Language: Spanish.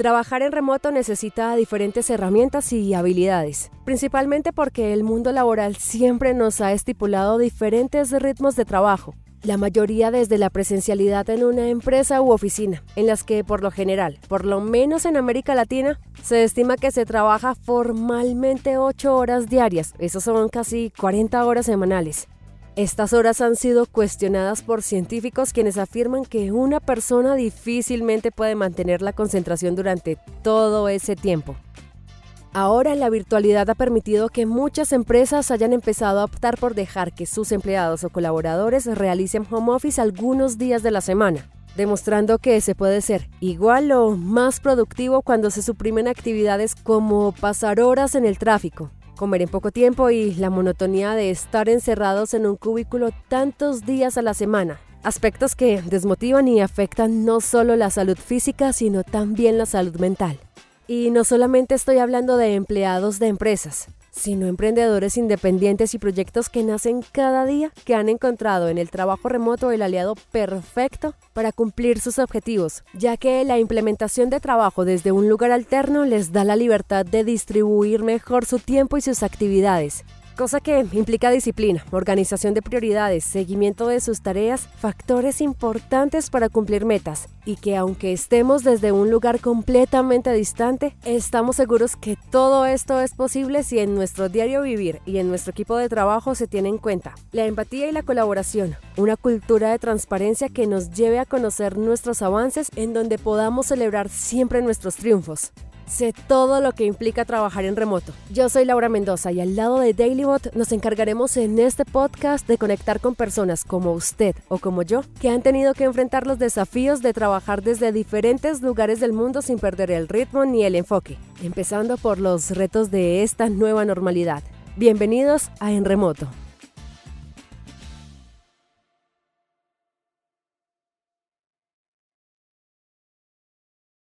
Trabajar en remoto necesita diferentes herramientas y habilidades, principalmente porque el mundo laboral siempre nos ha estipulado diferentes ritmos de trabajo, la mayoría desde la presencialidad en una empresa u oficina, en las que por lo general, por lo menos en América Latina, se estima que se trabaja formalmente 8 horas diarias, eso son casi 40 horas semanales. Estas horas han sido cuestionadas por científicos quienes afirman que una persona difícilmente puede mantener la concentración durante todo ese tiempo. Ahora la virtualidad ha permitido que muchas empresas hayan empezado a optar por dejar que sus empleados o colaboradores realicen home office algunos días de la semana, demostrando que se puede ser igual o más productivo cuando se suprimen actividades como pasar horas en el tráfico, comer en poco tiempo y la monotonía de estar encerrados en un cubículo tantos días a la semana. Aspectos que desmotivan y afectan no solo la salud física, sino también la salud mental. Y no solamente estoy hablando de empleados de empresas, sino emprendedores independientes y proyectos que nacen cada día que han encontrado en el trabajo remoto el aliado perfecto para cumplir sus objetivos, ya que la implementación de trabajo desde un lugar alterno les da la libertad de distribuir mejor su tiempo y sus actividades, cosa que implica disciplina, organización de prioridades, seguimiento de sus tareas, factores importantes para cumplir metas y que aunque estemos desde un lugar completamente distante, estamos seguros que todo esto es posible si en nuestro diario vivir y en nuestro equipo de trabajo se tiene en cuenta la empatía y la colaboración, una cultura de transparencia que nos lleve a conocer nuestros avances en donde podamos celebrar siempre nuestros triunfos. Sé todo lo que implica trabajar en remoto. Yo soy Laura Mendoza y al lado de DailyBot nos encargaremos en este podcast de conectar con personas como usted o como yo que han tenido que enfrentar los desafíos de trabajar desde diferentes lugares del mundo sin perder el ritmo ni el enfoque, empezando por los retos de esta nueva normalidad. Bienvenidos a En Remoto.